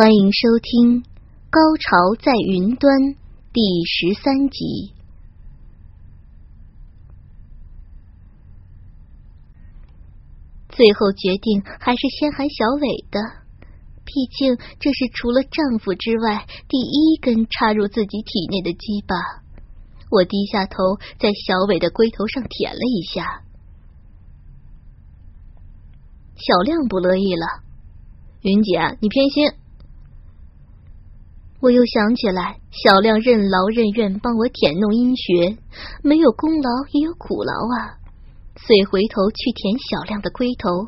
欢迎收听《高潮在云端》第十三集。最后决定还是先喊小伟的，毕竟这是除了丈夫之外第一根插入自己体内的鸡巴。我低下头，在小伟的龟头上舔了一下。小亮不乐意了，云姐，你偏心。我又想起来，小亮任劳任怨帮我舔弄阴穴，没有功劳也有苦劳啊。遂回头去舔小亮的龟头，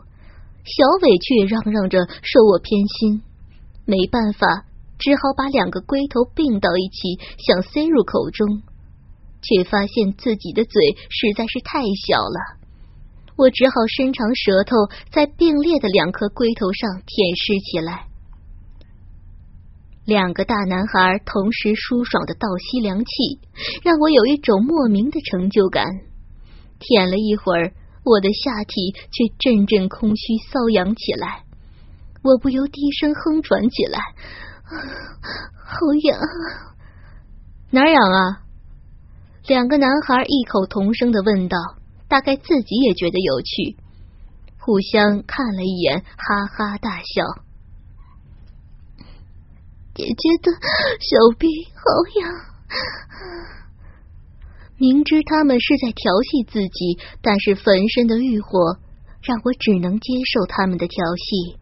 小伟却嚷嚷着说我偏心。没办法，只好把两个龟头并到一起，想塞入口中，却发现自己的嘴实在是太小了。我只好伸长舌头，在并列的两颗龟头上舔舐起来。两个大男孩同时舒爽的倒吸凉气，让我有一种莫名的成就感。舔了一会儿，我的下体却阵阵空虚瘙痒起来，我不由低声哼喘起来：“好痒，哪痒啊？”两个男孩异口同声的问道。大概自己也觉得有趣，互相看了一眼，哈哈大笑。姐姐的小臂好痒，明知他们是在调戏自己，但是焚身的欲火让我只能接受他们的调戏。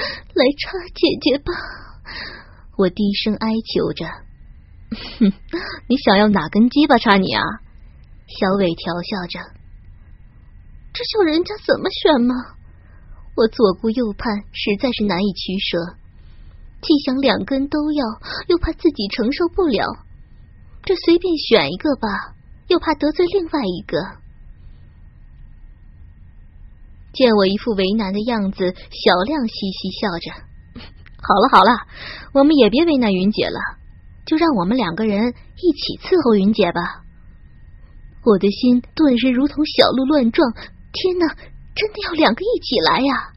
来插姐姐吧，我低声哀求着。哼，你想要哪根鸡巴插你啊？小伟调笑着：“这叫人家怎么选吗？”我左顾右盼，实在是难以取舍。既想两根都要，又怕自己承受不了，这随便选一个吧，又怕得罪另外一个。见我一副为难的样子，小亮嘻嘻笑着：“ 好了好了，我们也别为难云姐了，就让我们两个人一起伺候云姐吧。”我的心顿时如同小鹿乱撞，天哪，真的要两个一起来呀！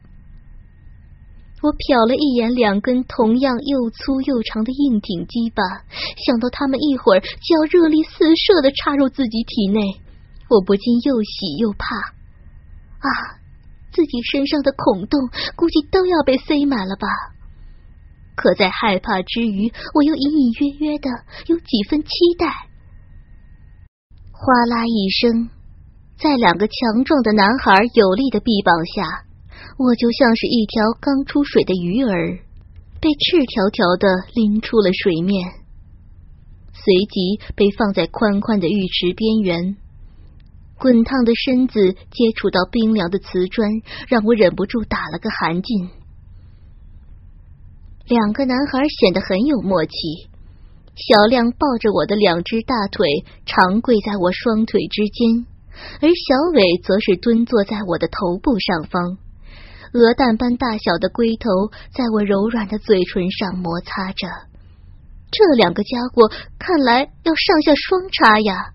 我瞟了一眼两根同样又粗又长的硬挺鸡巴，想到他们一会儿就要热力四射的插入自己体内，我不禁又喜又怕。啊，自己身上的孔洞估计都要被塞满了吧？可在害怕之余，我又隐隐约约的有几分期待。哗啦一声，在两个强壮的男孩有力的臂膀下，我就像是一条刚出水的鱼儿，被赤条条的拎出了水面，随即被放在宽宽的浴池边缘。滚烫的身子接触到冰凉的瓷砖，让我忍不住打了个寒噤。两个男孩显得很有默契。小亮抱着我的两只大腿，长跪在我双腿之间，而小伟则是蹲坐在我的头部上方，鹅蛋般大小的龟头在我柔软的嘴唇上摩擦着。这两个家伙看来要上下双插呀！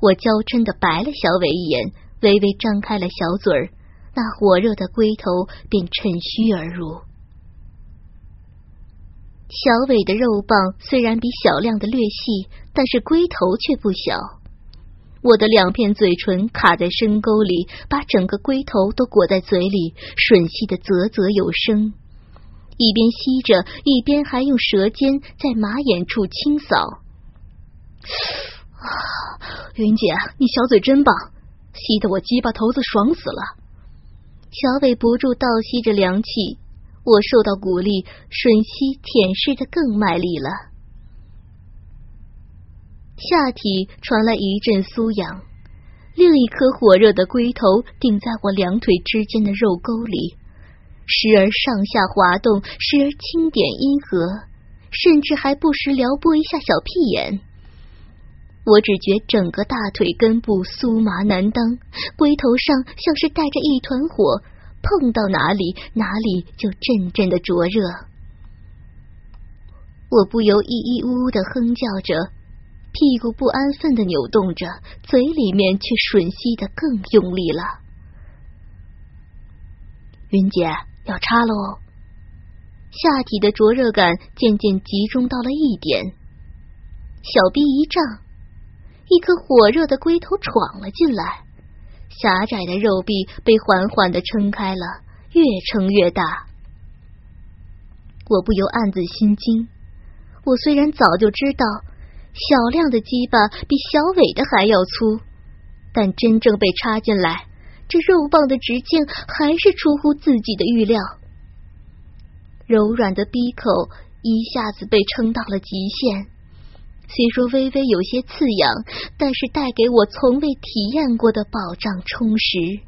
我娇嗔的白了小伟一眼，微微张开了小嘴儿，那火热的龟头便趁虚而入。小伟的肉棒虽然比小亮的略细，但是龟头却不小。我的两片嘴唇卡在深沟里，把整个龟头都裹在嘴里，吮吸的啧啧有声。一边吸着，一边还用舌尖在马眼处清扫。啊，云姐，你小嘴真棒，吸得我鸡巴头子爽死了。小伟不住倒吸着凉气。我受到鼓励，吮吸舔舐的更卖力了，下体传来一阵酥痒，另一颗火热的龟头顶在我两腿之间的肉沟里，时而上下滑动，时而轻点阴核，甚至还不时撩拨一下小屁眼。我只觉整个大腿根部酥麻难当，龟头上像是带着一团火，碰到哪里哪里就阵阵的灼热。我不由咿咿呜呜的哼叫着，屁股不安分的扭动着，嘴里面却吮吸的更用力了。云姐要插喽，下体的灼热感渐渐集中到了一点，小臂一胀。一颗火热的龟头闯了进来，狭窄的肉壁被缓缓的撑开了，越撑越大。我不由暗自心惊。我虽然早就知道小亮的鸡巴比小伟的还要粗，但真正被插进来，这肉棒的直径还是出乎自己的预料。柔软的逼口一下子被撑到了极限。虽说微微有些刺痒，但是带给我从未体验过的保障充实。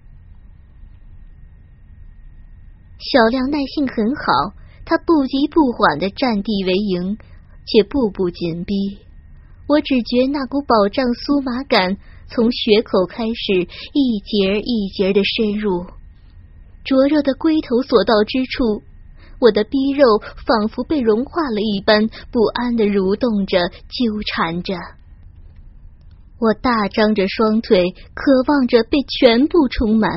小亮耐性很好，他不急不缓的占地为营，却步步紧逼。我只觉那股饱胀酥麻感从血口开始，一节一节的深入，灼热的龟头所到之处。我的逼肉仿佛被融化了一般，不安的蠕动着，纠缠着。我大张着双腿，渴望着被全部充满，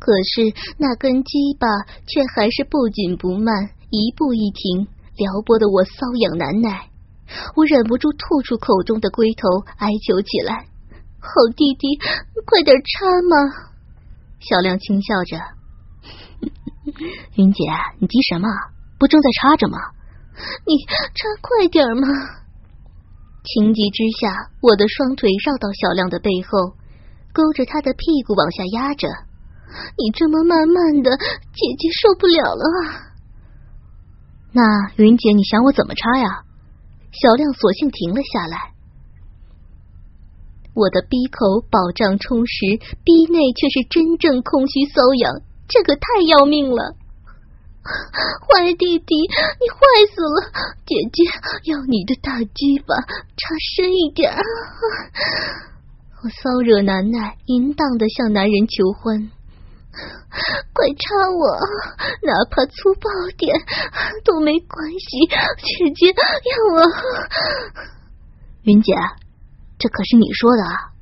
可是那根鸡巴却还是不紧不慢，一步一停，撩拨的我瘙痒难耐。我忍不住吐出口中的龟头，哀求起来：“好弟弟，快点插嘛！”小亮轻笑着。云姐，你急什么？不正在插着吗？你插快点嘛！情急之下，我的双腿绕到小亮的背后，勾着他的屁股往下压着。你这么慢慢的，姐姐受不了了啊！那云姐，你想我怎么插呀？小亮索性停了下来。我的鼻口饱胀充实，鼻内却是真正空虚瘙痒。这可太要命了！坏弟弟，你坏死了！姐姐要你的大鸡巴插深一点。我骚热难耐，淫荡的向男人求欢，快插我，哪怕粗暴点都没关系。姐姐要我，云姐，这可是你说的啊！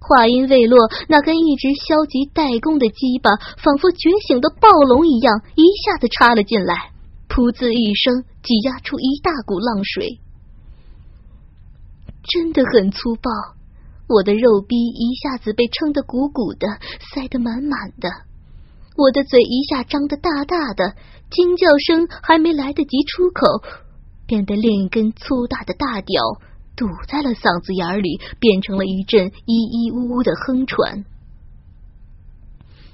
话音未落，那根一直消极怠工的鸡巴，仿佛觉醒的暴龙一样，一下子插了进来，噗呲一声，挤压出一大股浪水，真的很粗暴。我的肉逼一下子被撑得鼓鼓的，塞得满满的，我的嘴一下张得大大的，惊叫声还没来得及出口，便被另一根粗大的大屌。堵在了嗓子眼里，变成了一阵咿咿呜呜的哼喘。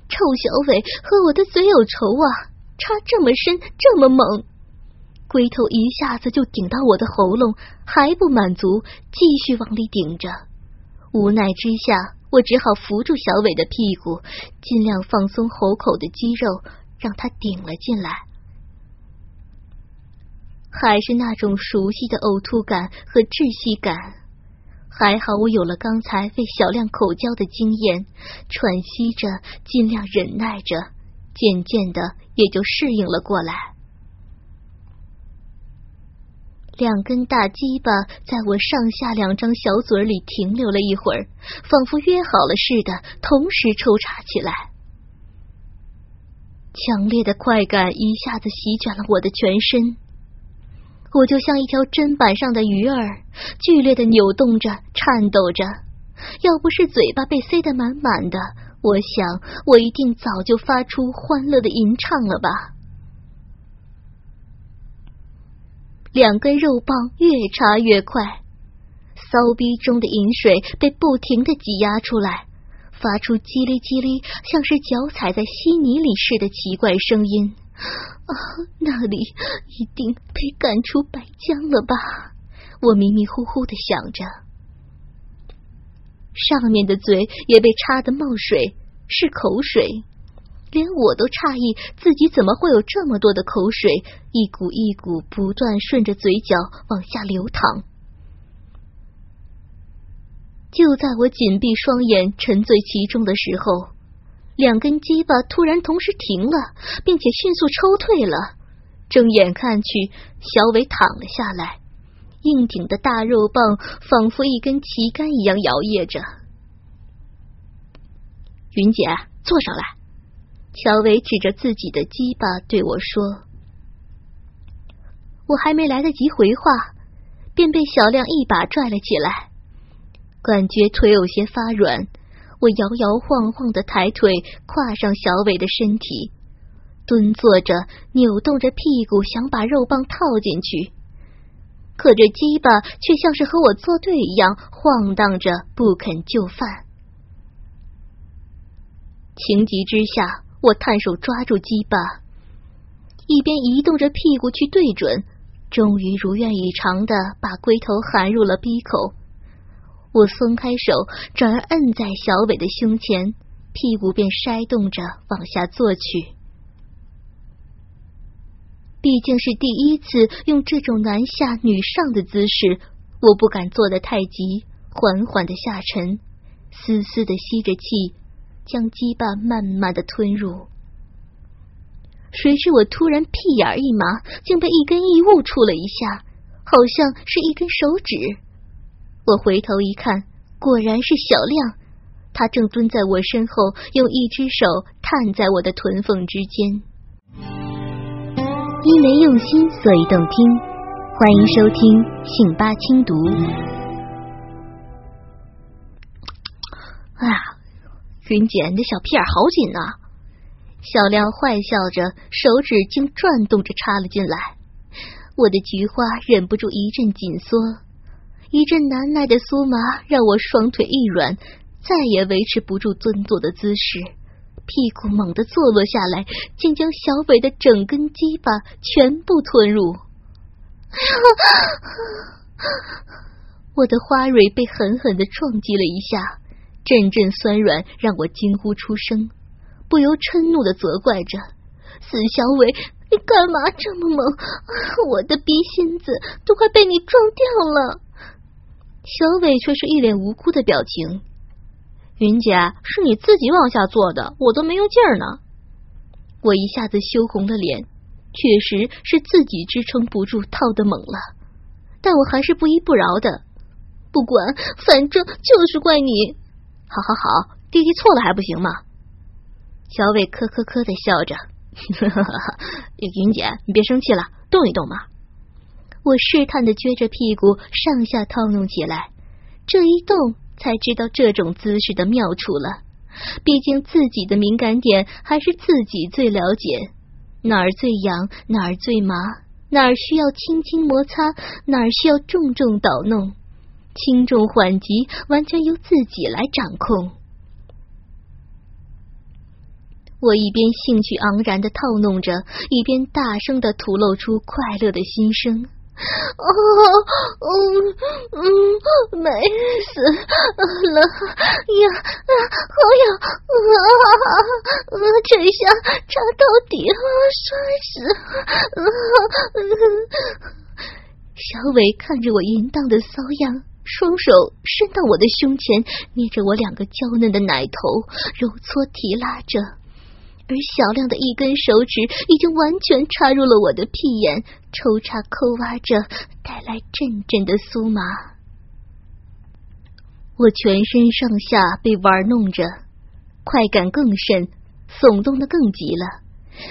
臭小伟和我的嘴有仇啊！插这么深，这么猛，龟头一下子就顶到我的喉咙，还不满足，继续往里顶着。无奈之下，我只好扶住小伟的屁股，尽量放松喉口的肌肉，让他顶了进来。还是那种熟悉的呕吐感和窒息感。还好我有了刚才为小亮口交的经验，喘息着，尽量忍耐着，渐渐的也就适应了过来。两根大鸡巴在我上下两张小嘴里停留了一会儿，仿佛约好了似的，同时抽插起来。强烈的快感一下子席卷了我的全身。我就像一条砧板上的鱼儿，剧烈的扭动着，颤抖着。要不是嘴巴被塞得满满的，我想我一定早就发出欢乐的吟唱了吧。两根肉棒越插越快，骚逼中的饮水被不停的挤压出来，发出叽哩叽哩，像是脚踩在稀泥里似的奇怪声音。啊，那里一定被赶出白江了吧？我迷迷糊糊的想着，上面的嘴也被插得冒水，是口水。连我都诧异自己怎么会有这么多的口水，一股一股不断顺着嘴角往下流淌。就在我紧闭双眼沉醉其中的时候，两根鸡巴突然同时停了，并且迅速抽退了。睁眼看去，小伟躺了下来，硬挺的大肉棒仿佛一根旗杆一样摇曳着。云姐，坐上来。小伟指着自己的鸡巴对我说：“我还没来得及回话，便被小亮一把拽了起来。感觉腿有些发软，我摇摇晃晃的抬腿跨上小伟的身体，蹲坐着，扭动着屁股，想把肉棒套进去。可这鸡巴却像是和我作对一样，晃荡着不肯就范。”情急之下，我探手抓住鸡巴，一边移动着屁股去对准，终于如愿以偿的把龟头含入了鼻口。我松开手，转而摁在小伟的胸前，屁股便筛动着往下坐去。毕竟是第一次用这种男下女上的姿势，我不敢做的太急，缓缓的下沉，丝丝的吸着气。将鸡巴慢慢的吞入，谁知我突然屁眼一麻，竟被一根异物触了一下，好像是一根手指。我回头一看，果然是小亮，他正蹲在我身后，用一只手探在我的臀缝之间。因为用心，所以动听。欢迎收听信八轻读。啊！云姐，你的小屁眼好紧呐！小亮坏笑着，手指竟转动着插了进来。我的菊花忍不住一阵紧缩，一阵难耐的酥麻让我双腿一软，再也维持不住蹲坐的姿势，屁股猛地坐落下来，竟将小伟的整根鸡巴全部吞入。我的花蕊被狠狠的撞击了一下。阵阵酸软让我惊呼出声，不由嗔怒的责怪着：“死小伟，你干嘛这么猛？我的逼心子都快被你撞掉了！”小伟却是一脸无辜的表情：“云姐，是你自己往下坐的，我都没用劲儿呢。”我一下子羞红了脸，确实是自己支撑不住，套的猛了，但我还是不依不饶的，不管，反正就是怪你。好好好，弟弟错了还不行吗？小伟咳咳咳的笑着，云姐，你别生气了，动一动嘛。我试探的撅着屁股上下套弄起来，这一动才知道这种姿势的妙处了。毕竟自己的敏感点还是自己最了解，哪儿最痒，哪儿最麻，哪儿需要轻轻摩擦，哪儿需要重重捣弄。轻重缓急完全由自己来掌控。我一边兴趣盎然的套弄着，一边大声的吐露出快乐的心声：“哦，嗯嗯，美死了呀！啊好痒啊！啊这下插到底了，摔死！”小伟看着我淫荡的骚样。双手伸到我的胸前，捏着我两个娇嫩的奶头，揉搓提拉着。而小亮的一根手指已经完全插入了我的屁眼，抽插抠挖着，带来阵阵的酥麻。我全身上下被玩弄着，快感更甚，耸动的更急了。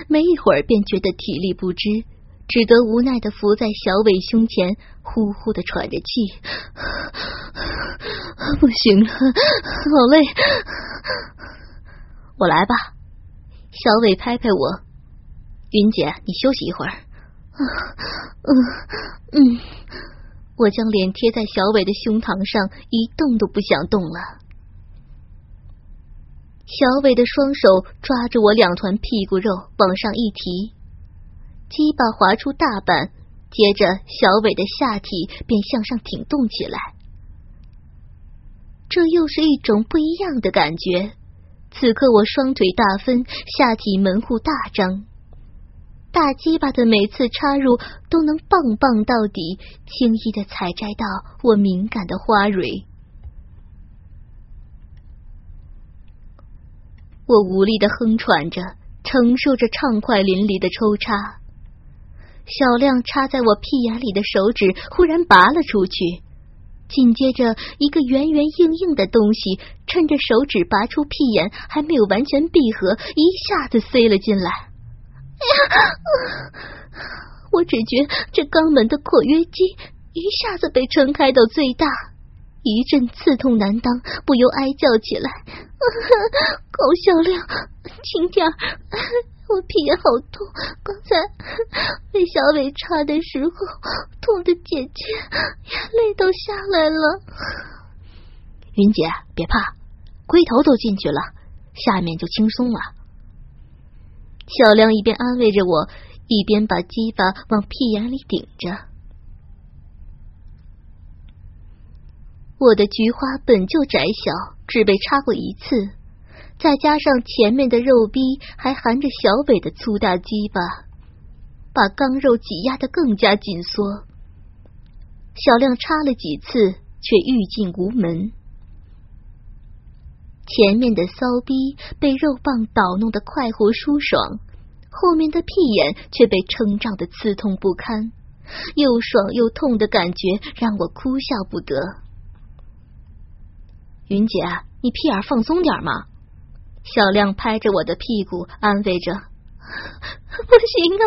没一会儿便觉得体力不支。只得无奈的伏在小伟胸前，呼呼的喘着气。不行了，好累，我来吧。小伟拍拍我，云姐，你休息一会儿。嗯嗯，我将脸贴在小伟的胸膛上，一动都不想动了。小伟的双手抓着我两团屁股肉，往上一提。鸡巴划出大半，接着小伟的下体便向上挺动起来。这又是一种不一样的感觉，此刻我双腿大分，下体门户大张，大鸡巴的每次插入都能棒棒到底，轻易的采摘到我敏感的花蕊。我无力的哼喘着，承受着畅快淋漓的抽插。小亮插在我屁眼里的手指忽然拔了出去。紧接着，一个圆圆硬硬的东西趁着手指拔出屁眼还没有完全闭合，一下子塞了进来。哎呀！我只觉这肛门的括约肌一下子被撑开到最大，一阵刺痛难当，不由哀叫起来：“ 高小亮，轻点儿！”我屁眼好痛，刚才被小伟插的时候，痛的姐姐眼泪都下来了。云姐，别怕，龟头都进去了，下面就轻松了。小亮一边安慰着我，一边把鸡巴往屁眼里顶着。我的菊花本就窄小，只被插过一次。再加上前面的肉逼还含着小北的粗大鸡巴，把钢肉挤压的更加紧缩。小亮插了几次，却欲进无门。前面的骚逼被肉棒捣弄得快活舒爽，后面的屁眼却被撑胀的刺痛不堪，又爽又痛的感觉让我哭笑不得。云姐，你屁眼放松点嘛。小亮拍着我的屁股，安慰着：“ 不行啊，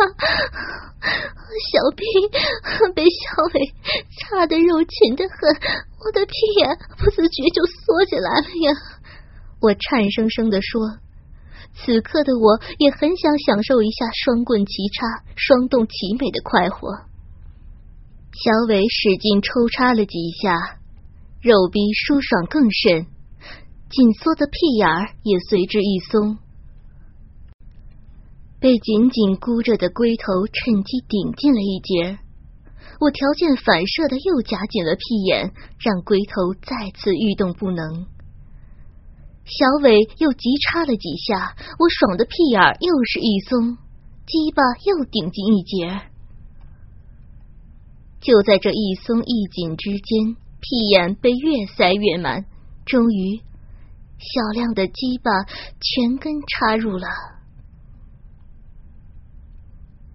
小兵被小伟插的肉紧的很，我的屁眼不自觉就缩起来了呀。”我颤声声的说。此刻的我也很想享受一下双棍齐插、双动齐美的快活。小伟使劲抽插了几下，肉壁舒爽更甚。紧缩的屁眼儿也随之一松，被紧紧箍着的龟头趁机顶进了一截。我条件反射的又夹紧了屁眼，让龟头再次欲动不能。小伟又急插了几下，我爽的屁眼又是一松，鸡巴又顶进一截。就在这一松一紧之间，屁眼被越塞越满，终于。小亮的鸡巴全根插入了，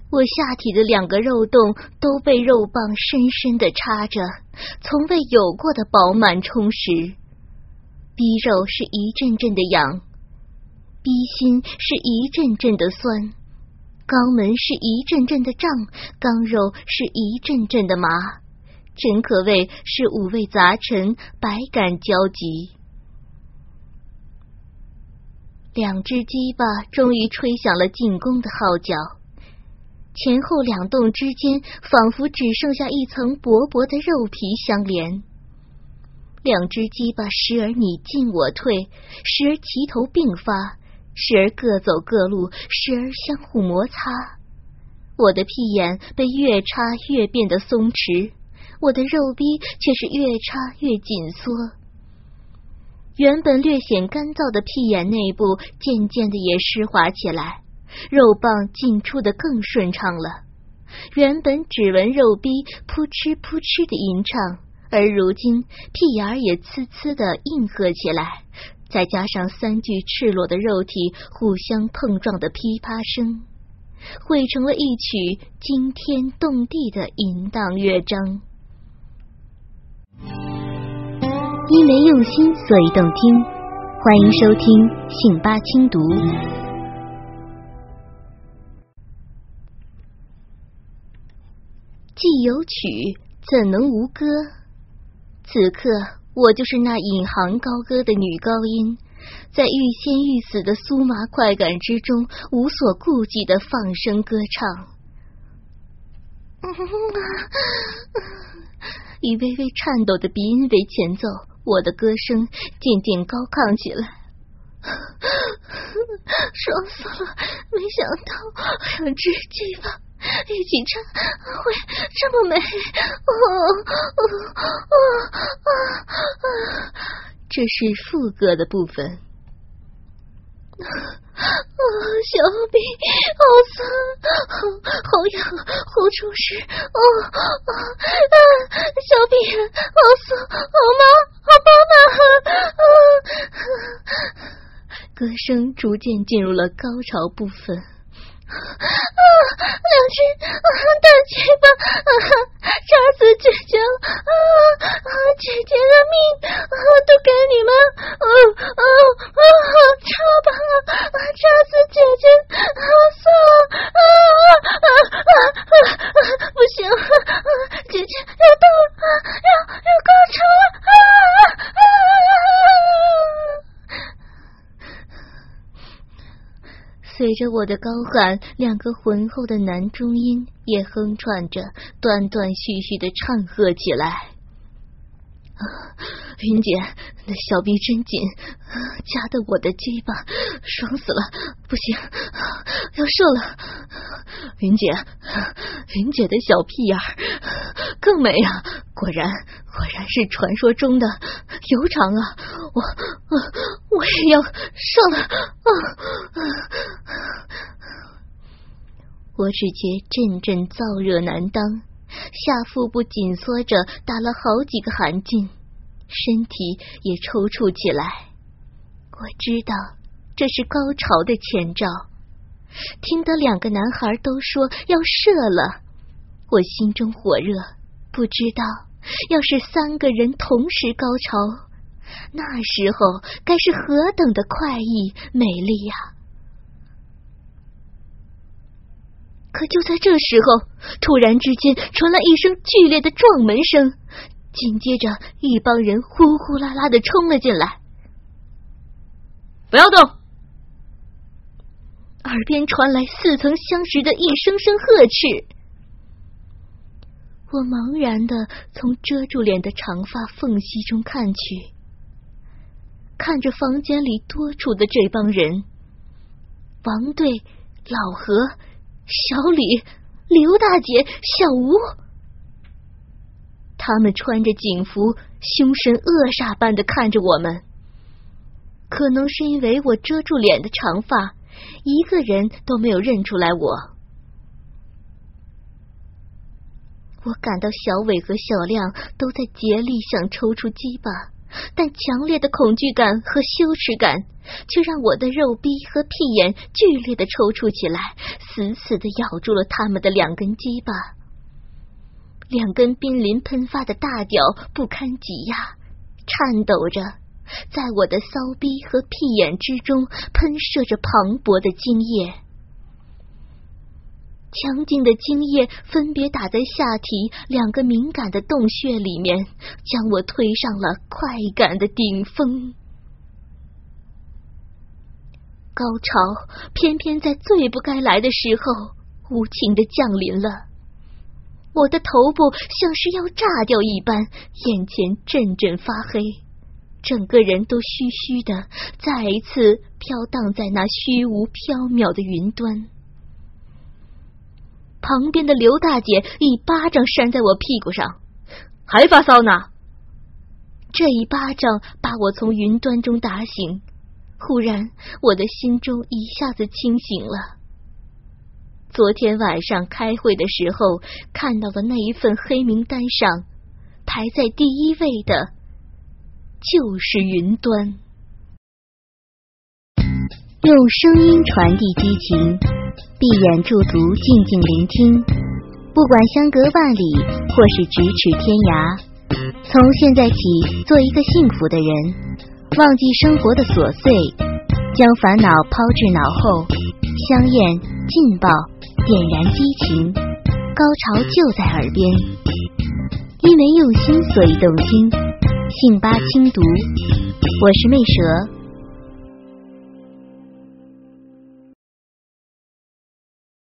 我下体的两个肉洞都被肉棒深深的插着，从未有过的饱满充实。逼肉是一阵阵的痒，逼心是一阵阵的酸，肛门是一阵阵的胀，肛肉是一阵阵的麻，真可谓是五味杂陈，百感交集。两只鸡巴终于吹响了进攻的号角，前后两洞之间仿佛只剩下一层薄薄的肉皮相连。两只鸡巴时而你进我退，时而齐头并发，时而各走各路，时而相互摩擦。我的屁眼被越插越变得松弛，我的肉壁却是越插越紧缩。原本略显干燥的屁眼内部，渐渐的也湿滑起来，肉棒进出的更顺畅了。原本只闻肉逼扑哧扑哧的吟唱，而如今屁眼儿也呲呲的应和起来，再加上三具赤裸的肉体互相碰撞的噼啪声，汇成了一曲惊天动地的淫荡乐章。因为用心，所以动听。欢迎收听信八轻读。既有曲，怎能无歌？此刻，我就是那引吭高歌的女高音，在欲仙欲死的酥麻快感之中，无所顾忌的放声歌唱。以微微颤抖的鼻音为前奏。我的歌声渐渐高亢起来，爽死了！没想到两只鸡巴一起唱会这么美，哦哦哦啊！这是副歌的部分。啊，小兵好酸，好好痒，好充实。哦啊啊，小兵好酸，好麻，好饱满。啊，歌声逐渐进入了高潮部分。啊！两只大鸡巴，扎死姐姐了！啊啊！姐姐的命啊都给你们！啊啊啊！插吧！扎死姐姐啊！算了！啊啊啊啊！不行！姐姐要到了！要要高潮了！啊啊啊！随着我的高喊，两个浑厚的男中音也哼喘着，断断续续的唱和起来。云姐，那小臂真紧，夹的我的鸡巴爽死了，不行，要射了。云姐，云姐的小屁眼更美啊！果然，果然是传说中的油肠啊！我，我，我也要射了啊！我只觉阵阵燥热难当。下腹部紧缩着，打了好几个寒噤，身体也抽搐起来。我知道这是高潮的前兆。听得两个男孩都说要射了，我心中火热。不知道要是三个人同时高潮，那时候该是何等的快意美丽呀！可就在这时候，突然之间传来一声剧烈的撞门声，紧接着一帮人呼呼啦啦的冲了进来。不要动！耳边传来似曾相识的一声声呵斥。我茫然的从遮住脸的长发缝隙中看去，看着房间里多出的这帮人：王队、老何。小李、刘大姐、小吴，他们穿着警服，凶神恶煞般的看着我们。可能是因为我遮住脸的长发，一个人都没有认出来我。我感到小伟和小亮都在竭力想抽出鸡巴。但强烈的恐惧感和羞耻感，却让我的肉逼和屁眼剧烈的抽搐起来，死死的咬住了他们的两根鸡巴。两根濒临喷发的大屌不堪挤压，颤抖着，在我的骚逼和屁眼之中喷射着磅礴的精液。强劲的精液分别打在下体两个敏感的洞穴里面，将我推上了快感的顶峰。高潮偏偏在最不该来的时候无情的降临了，我的头部像是要炸掉一般，眼前阵阵发黑，整个人都虚虚的，再一次飘荡在那虚无缥缈的云端。旁边的刘大姐一巴掌扇在我屁股上，还发骚呢！这一巴掌把我从云端中打醒，忽然我的心中一下子清醒了。昨天晚上开会的时候看到的那一份黑名单上，排在第一位的就是云端，用声音传递激情。闭眼驻足，静静聆听。不管相隔万里，或是咫尺天涯，从现在起，做一个幸福的人，忘记生活的琐碎，将烦恼抛至脑后。香艳劲爆，点燃激情，高潮就在耳边。因为用心，所以动听。信吧轻读，我是魅蛇。